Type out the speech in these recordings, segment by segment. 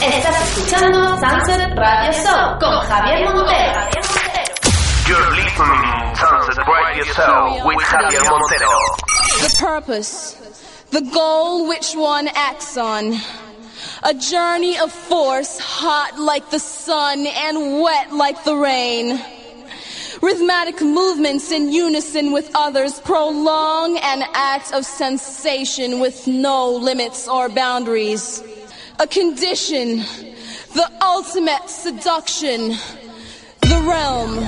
Estás escuchando Sunset Radio Show con Javier Montero. You're listening Sunset Radio Show with Javier Montero. The purpose, the goal which one acts on. A journey of force, hot like the sun and wet like the rain. Rhythmic movements in unison with others prolong an act of sensation with no limits or boundaries. A condition, the ultimate seduction, the realm.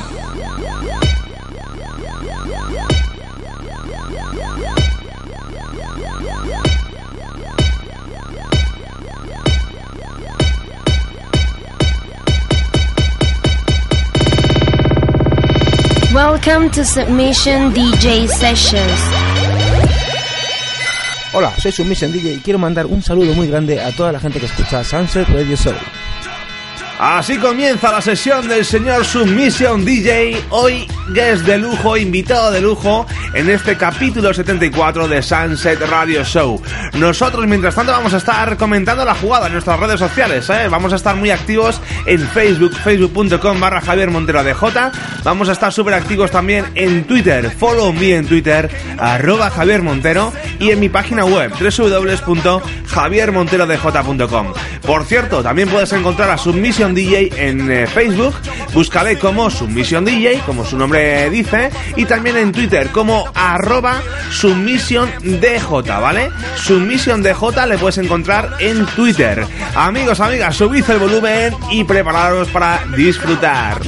Welcome to Submission DJ Sessions. Hola, soy Submission DJ y quiero mandar un saludo muy grande a toda la gente que escucha Sunset Radio Show. Así comienza la sesión del señor Submission DJ, hoy guest de lujo, invitado de lujo en este capítulo 74 de Sunset Radio Show. Nosotros mientras tanto vamos a estar comentando la jugada en nuestras redes sociales, ¿eh? vamos a estar muy activos en Facebook, facebook.com barra Javier Montero DJ, vamos a estar súper activos también en Twitter, follow me en Twitter, arroba Javier Montero y en mi página web www.javiermonterodj.com. Por cierto, también puedes encontrar a Submission DJ en eh, Facebook, búscale como Submission DJ, como su nombre dice, y también en Twitter como arroba Submission DJ, ¿vale? Submission DJ le puedes encontrar en Twitter. Amigos, amigas, subid el volumen y prepararos para disfrutar.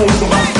보이시나요?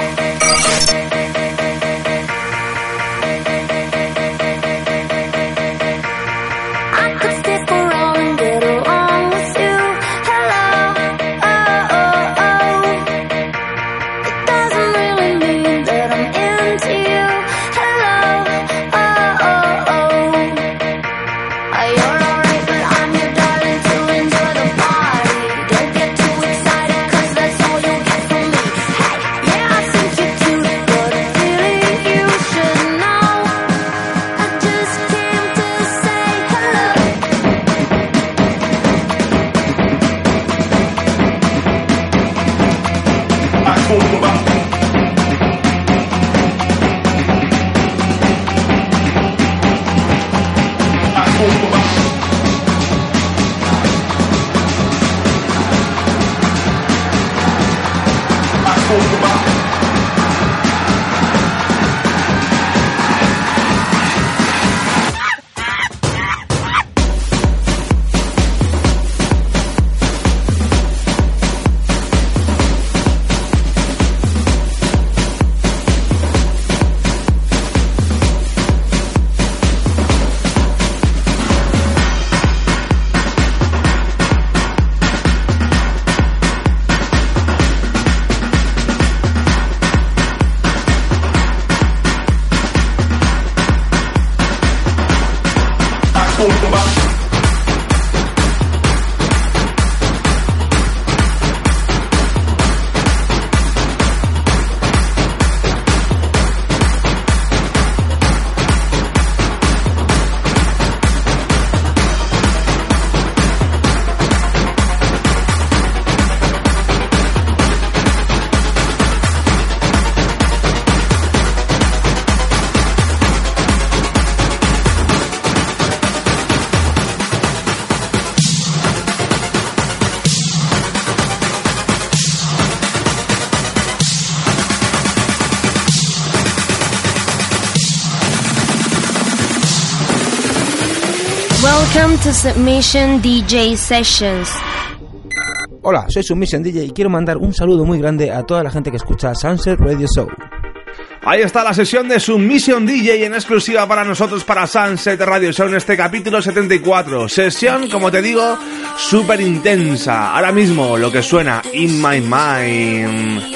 Submission DJ Sessions. Hola, soy Submission DJ y quiero mandar un saludo muy grande a toda la gente que escucha Sunset Radio Show. Ahí está la sesión de Submission DJ en exclusiva para nosotros para Sunset Radio Show en este capítulo 74. Sesión, como te digo, súper intensa. Ahora mismo lo que suena In My Mind.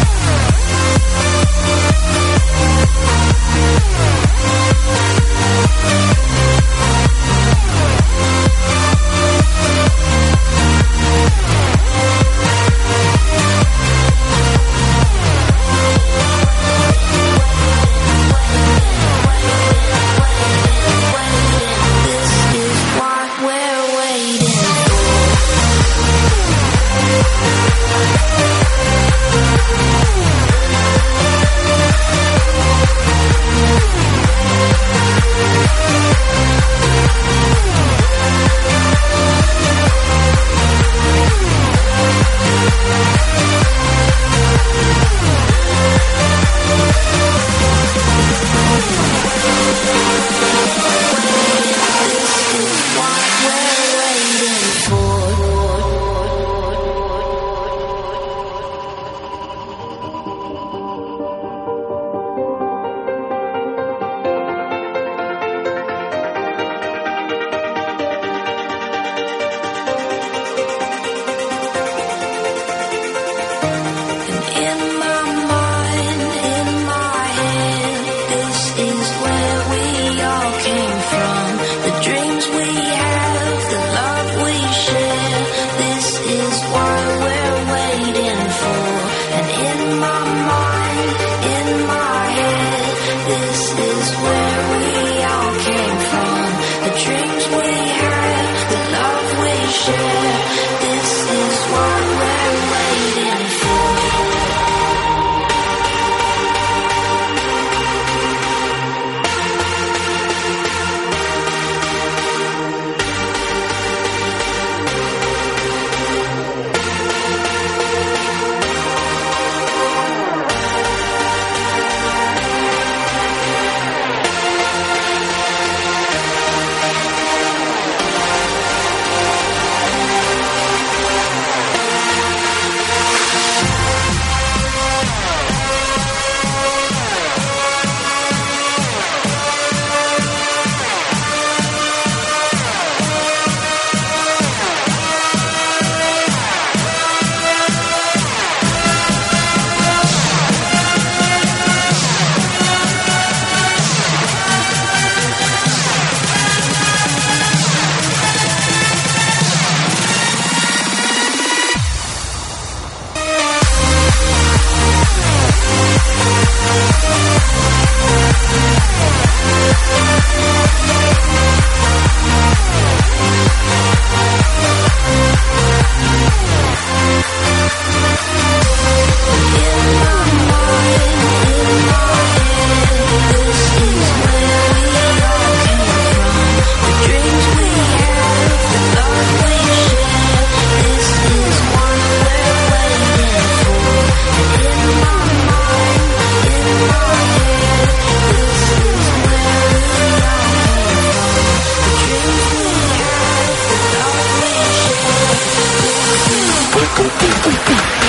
dream.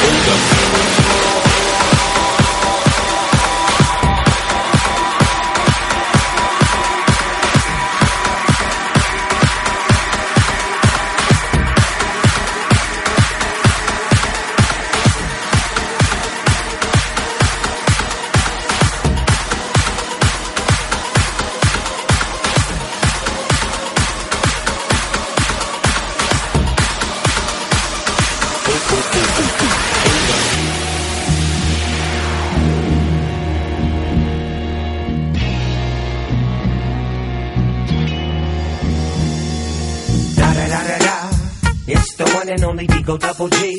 Welcome. O double G.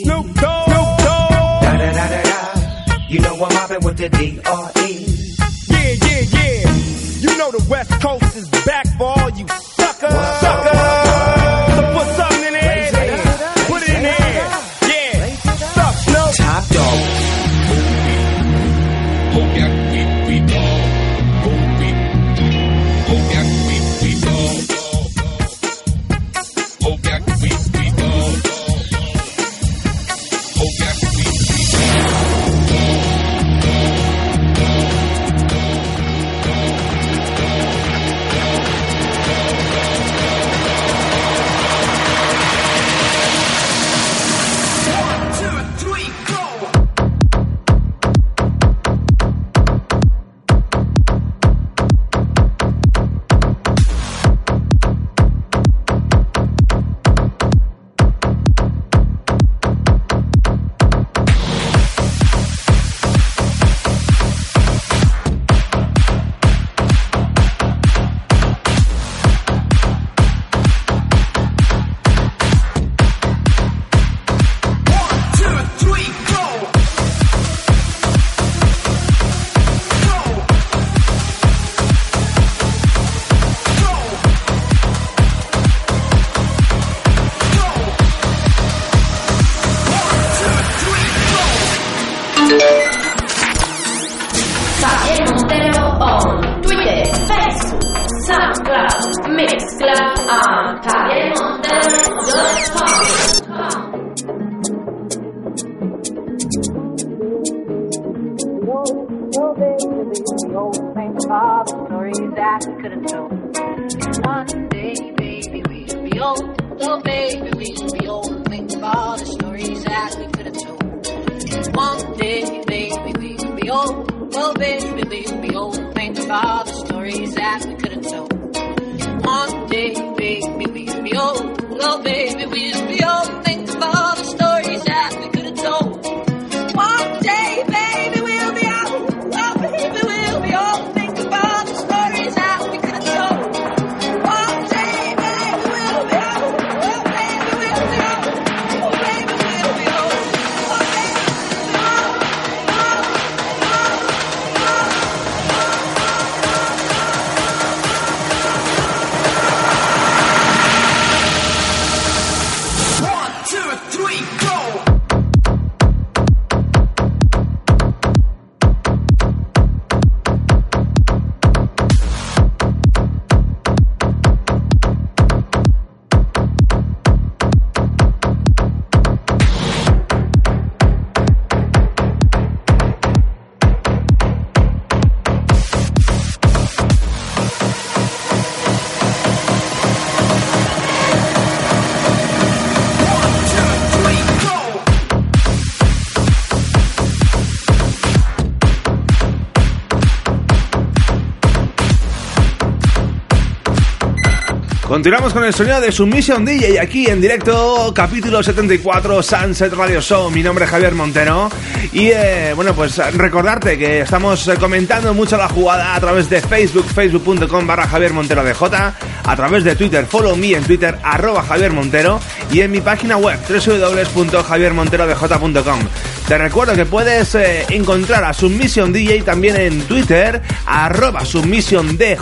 Continuamos con el sonido de Submission DJ aquí en directo, capítulo 74, Sunset Radio Show. Mi nombre es Javier Montero. Y eh, bueno, pues recordarte que estamos eh, comentando mucho la jugada a través de Facebook, facebook.com barra Javier Montero DJ, a través de Twitter, follow me en Twitter, arroba Javier Montero, y en mi página web, www.javiermonterodj.com. Te recuerdo que puedes eh, encontrar a Submission DJ también en Twitter, arroba Submission DJ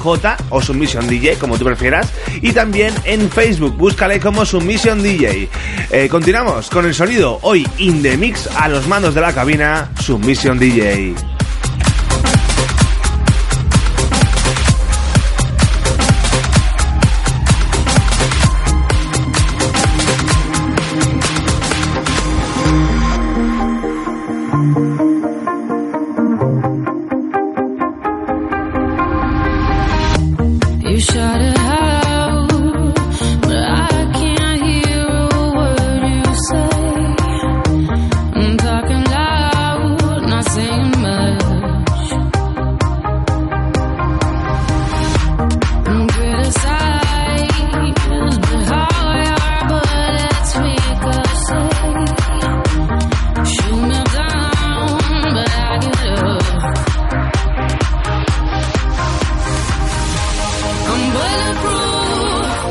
o Submission DJ, como tú prefieras, y también en Facebook, búscale como Submission DJ. Eh, continuamos con el sonido hoy in the mix a los mandos de la cabina, Submission DJ.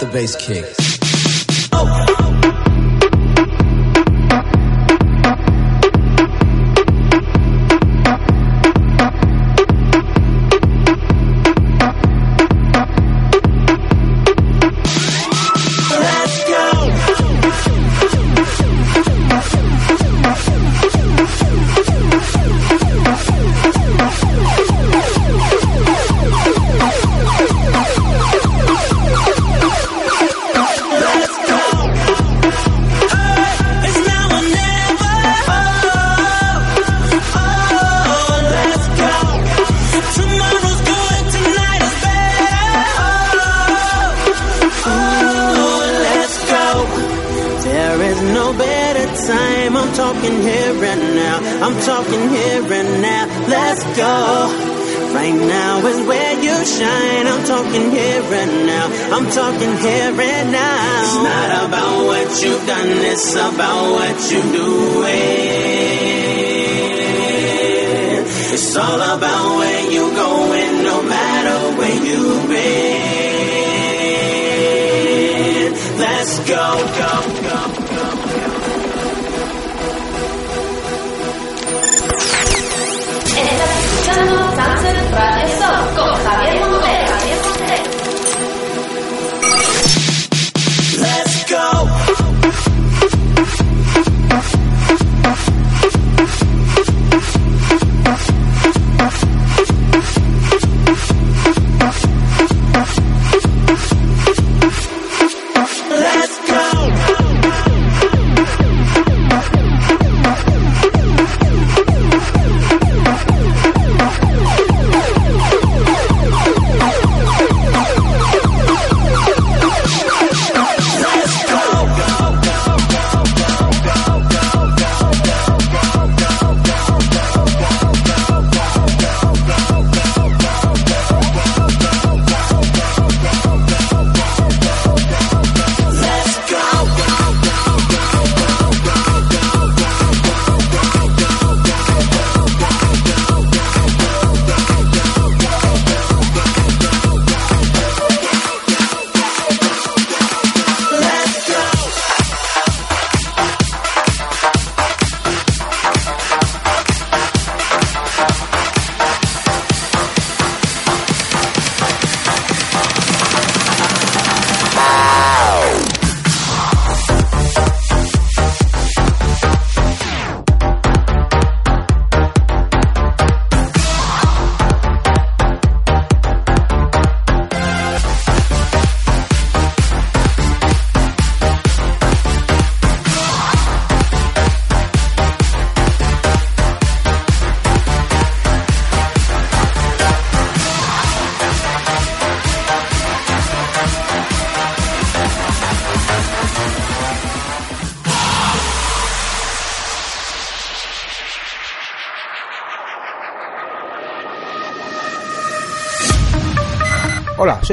the bass kick.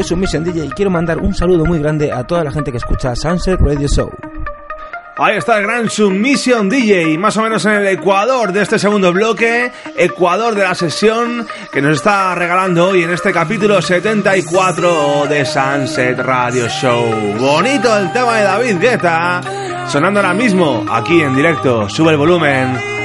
Soy Submission DJ y quiero mandar un saludo muy grande a toda la gente que escucha Sunset Radio Show. Ahí está el gran Submission DJ, más o menos en el Ecuador de este segundo bloque, Ecuador de la sesión que nos está regalando hoy en este capítulo 74 de Sunset Radio Show. Bonito el tema de David Guetta, sonando ahora mismo aquí en directo. Sube el volumen.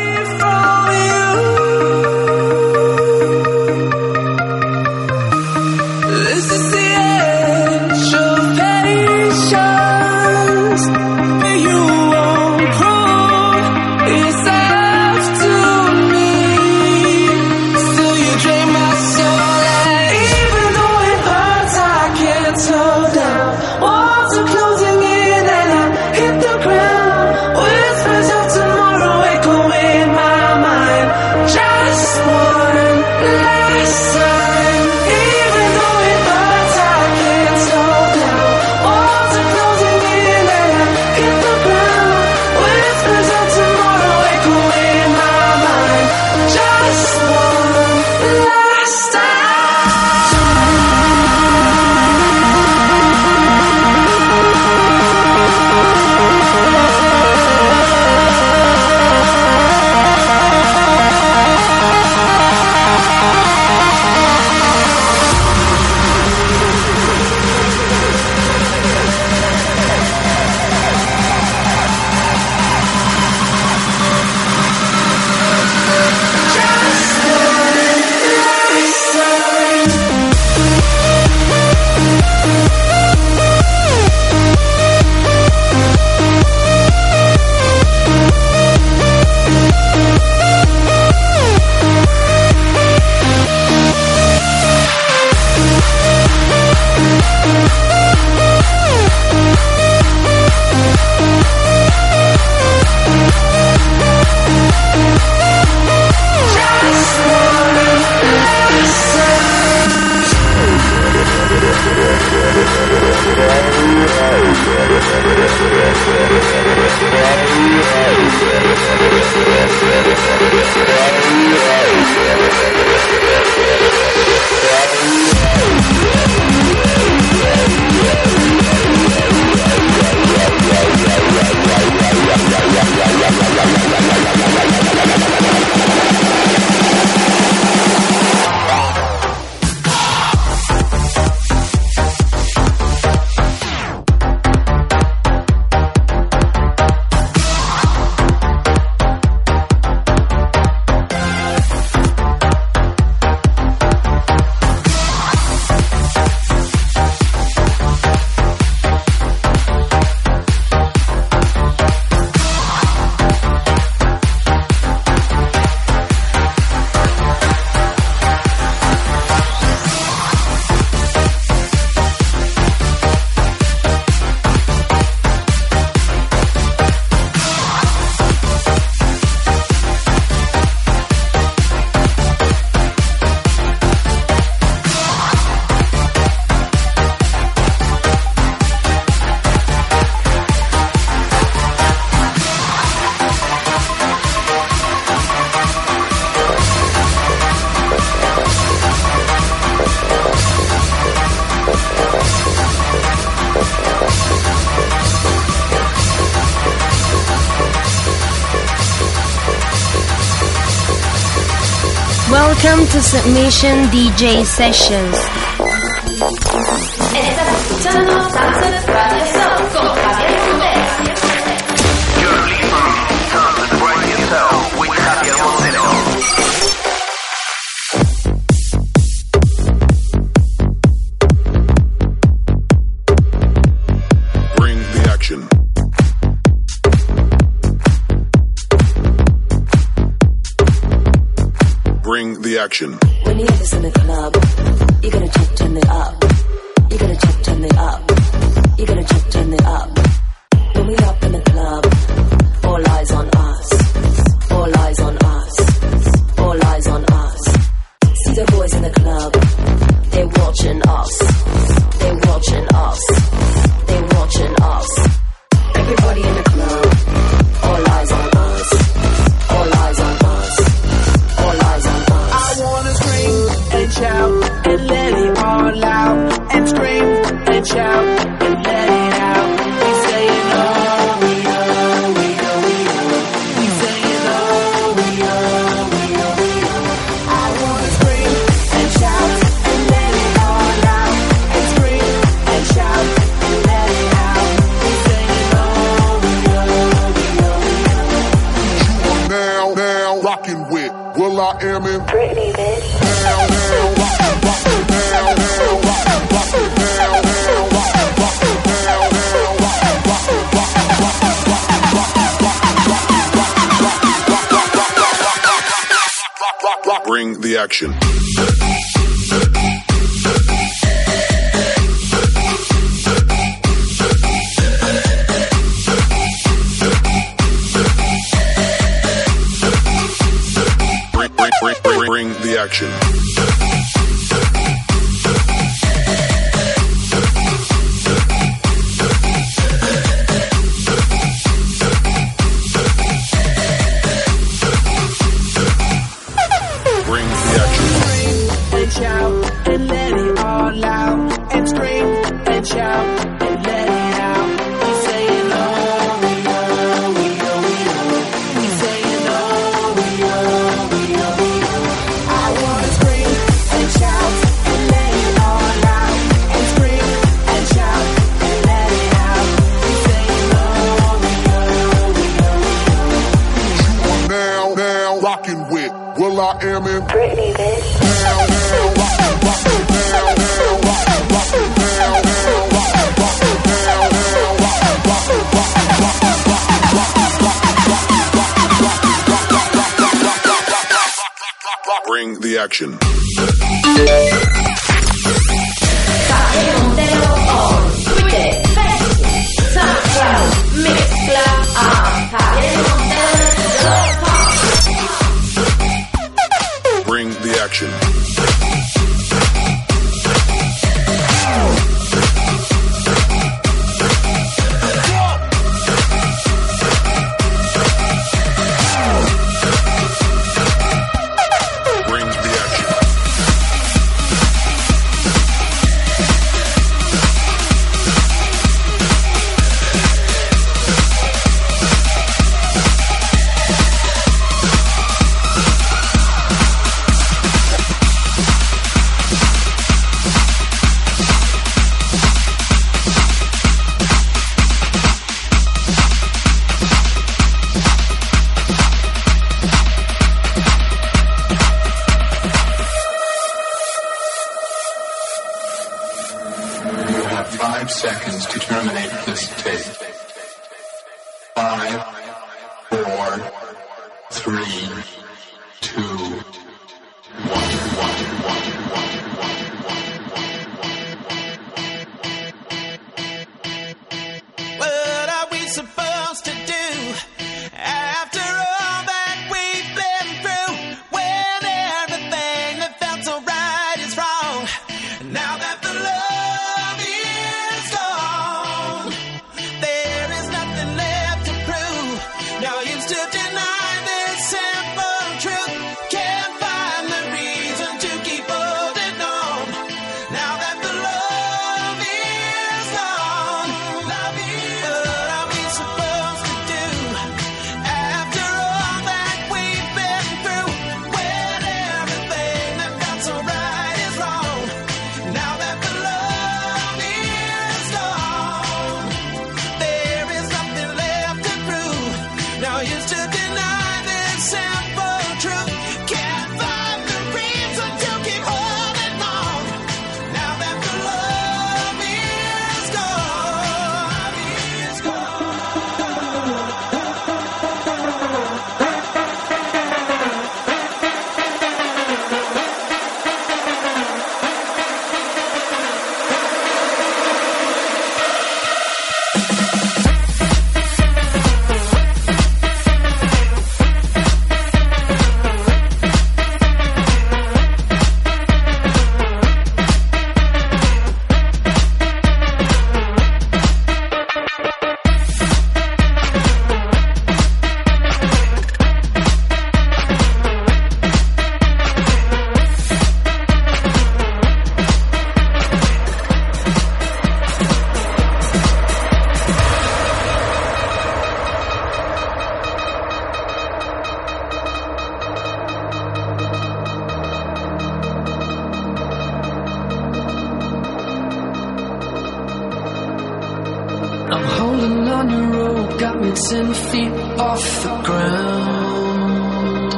To Submission DJ Sessions. When you hear this in the club, you're gonna check, turn it up. You're gonna check, turn it up. You're gonna check, turn it up. When we up action.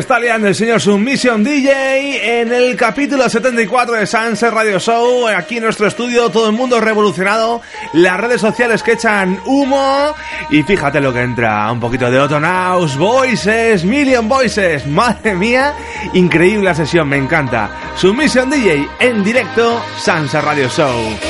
Está liando el señor Submission DJ en el capítulo 74 de Sunset Radio Show. Aquí en nuestro estudio, todo el mundo revolucionado. Las redes sociales que echan humo. Y fíjate lo que entra: un poquito de Otonaus, Voices, Million Voices. Madre mía, increíble la sesión, me encanta. Submission DJ en directo, Sunset Radio Show.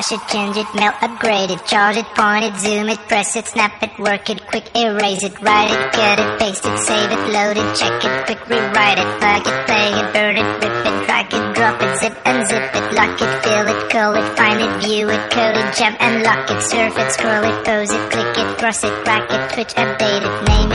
fix it, change it, melt, upgrade it, charge it, point it, zoom it, press it, snap it, work it, quick erase it, write it, cut it, paste it, save it, load it, check it, quick rewrite it, plug it, play it, burn it, rip it, drag it, drop it, zip and zip it, lock it, fill it, call it, find it, view it, code it, jump and lock it, surf it, scroll it, pose it, click it, cross it, rack it, twitch, update it, name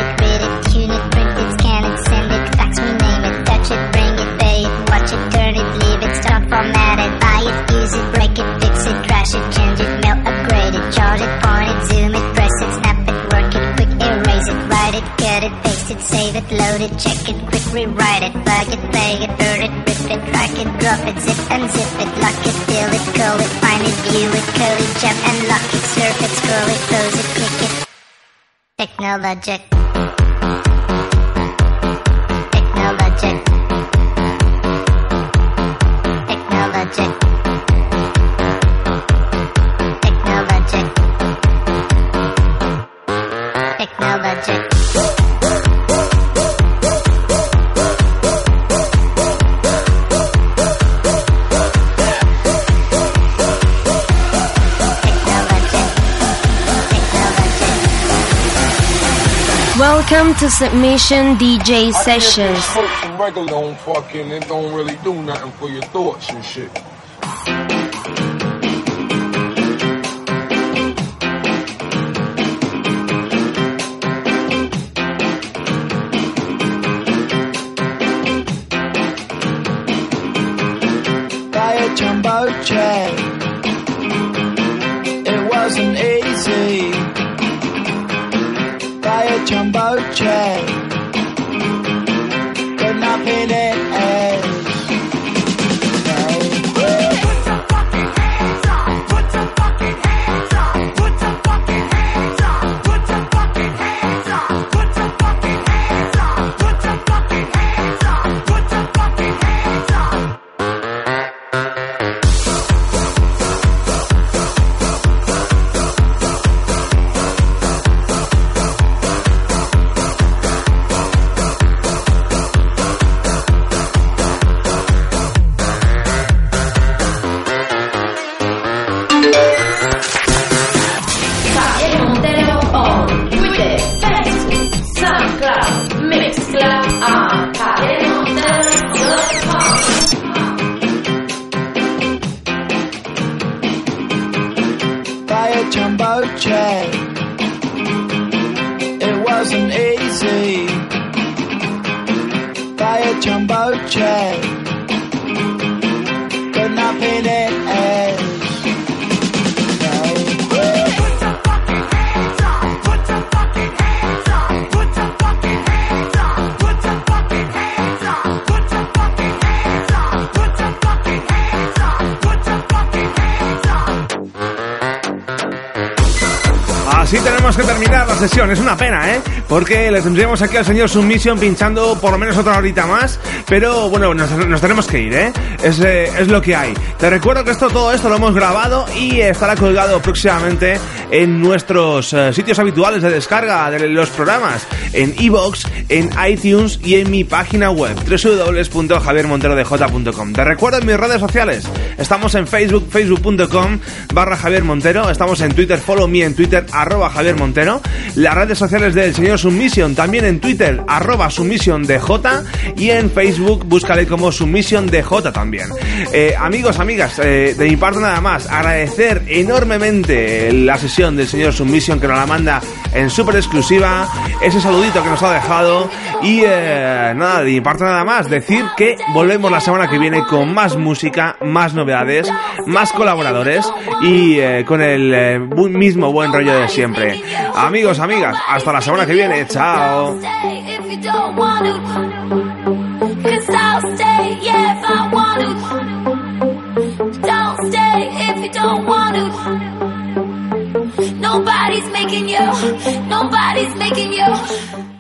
save it, load it, check it, quick rewrite it, plug it, play it, burn it, rip it, drag it, drop it, zip and zip it, lock it, fill it, call it, find it, view it, code it, jump and lock it, surf it, scroll it, close it, click it. Technologic. Welcome to Submission DJ Sessions. Regular on fucking, it don't really do nothing for your thoughts and shit. Jet. It wasn't easy. Buy a jumbo jet. Got nothing it Así tenemos que terminar la sesión, es una pena, ¿eh? Porque le tendríamos aquí al señor Submission pinchando por lo menos otra horita más, pero bueno, nos, tenemos que ir, ¿eh? Es, eh, es lo que hay. Te recuerdo que esto, todo esto lo hemos grabado y estará colgado próximamente en nuestros eh, sitios habituales de descarga de los programas, en iVoox, en iTunes y en mi página web, www.javiermonterodj.com. Te recuerdo en mis redes sociales, estamos en Facebook, facebook.com barra Javier Montero, estamos en Twitter, follow me en Twitter, arroba Javier Montero, las redes sociales del señor Submission, también en Twitter, arroba Submission DJ y en Facebook búscale como Submission DJ también. Eh, amigos, amigas, eh, de mi parte nada más, agradecer enormemente la sesión del señor Submission que nos la manda en súper exclusiva, ese saludito que nos ha dejado. Y eh, nada, de mi parte nada más, decir que volvemos la semana que viene con más música, más novedades, más colaboradores y eh, con el eh, mismo buen rollo de siempre. Amigos, amigas, hasta la semana que viene, chao. Nobody's making you, nobody's making you.